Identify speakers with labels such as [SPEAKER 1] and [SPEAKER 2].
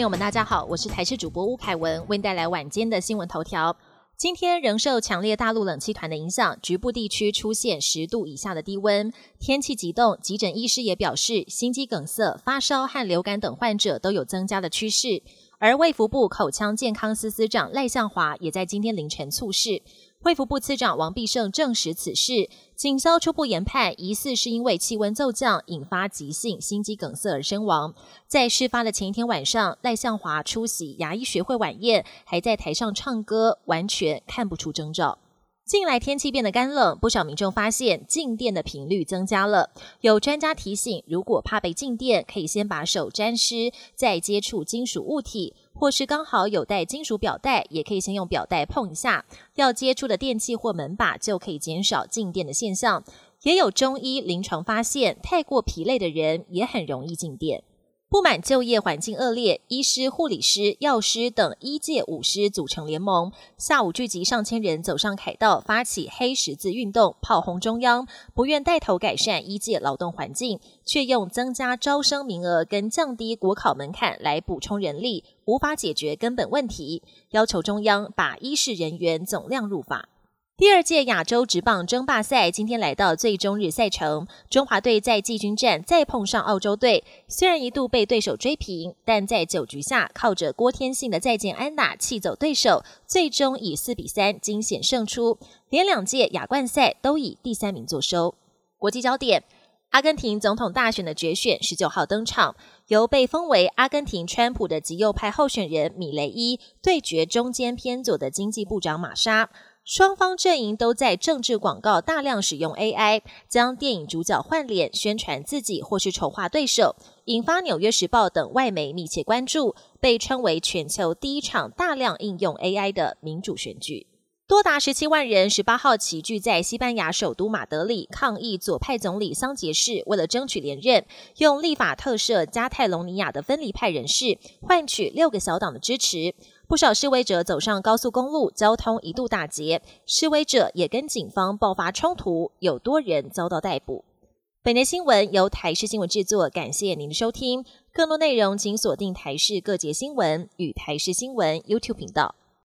[SPEAKER 1] 朋友们，大家好，我是台视主播吴凯文，为您带来晚间的新闻头条。今天仍受强烈大陆冷气团的影响，局部地区出现十度以下的低温，天气急冻。急诊医师也表示，心肌梗塞、发烧和流感等患者都有增加的趋势。而卫福部口腔健康司司长赖向华也在今天凌晨猝逝。卫福部次长王必胜证实此事，警消初步研判，疑似是因为气温骤降引发急性心肌梗塞而身亡。在事发的前一天晚上，赖向华出席牙医学会晚宴，还在台上唱歌，完全看不出征兆。近来天气变得干冷，不少民众发现静电的频率增加了。有专家提醒，如果怕被静电，可以先把手沾湿，再接触金属物体，或是刚好有带金属表带，也可以先用表带碰一下要接触的电器或门把，就可以减少静电的现象。也有中医临床发现，太过疲累的人也很容易静电。不满就业环境恶劣，医师、护理师、药师等医界五师组成联盟，下午聚集上千人走上凯道，发起黑十字运动，炮轰中央，不愿带头改善医界劳动环境，却用增加招生名额跟降低国考门槛来补充人力，无法解决根本问题，要求中央把医事人员总量入法。第二届亚洲职棒争霸赛今天来到最终日赛程，中华队在季军战再碰上澳洲队，虽然一度被对手追平，但在九局下靠着郭天信的再见安打气走对手，最终以四比三惊险胜出，连两届亚冠赛都以第三名作收。国际焦点：阿根廷总统大选的决选十九号登场，由被封为阿根廷川普的极右派候选人米雷伊对决中间偏左的经济部长马莎。双方阵营都在政治广告大量使用 AI，将电影主角换脸宣传自己或是丑化对手，引发《纽约时报》等外媒密切关注，被称为全球第一场大量应用 AI 的民主选举。多达十七万人十八号齐聚在西班牙首都马德里抗议左派总理桑杰士为了争取连任，用立法特赦加泰隆尼亚的分离派人士，换取六个小党的支持。不少示威者走上高速公路，交通一度打劫，示威者也跟警方爆发冲突，有多人遭到逮捕。本台新闻由台视新闻制作，感谢您的收听。更多内容请锁定台视各节新闻与台视新闻 YouTube 频道。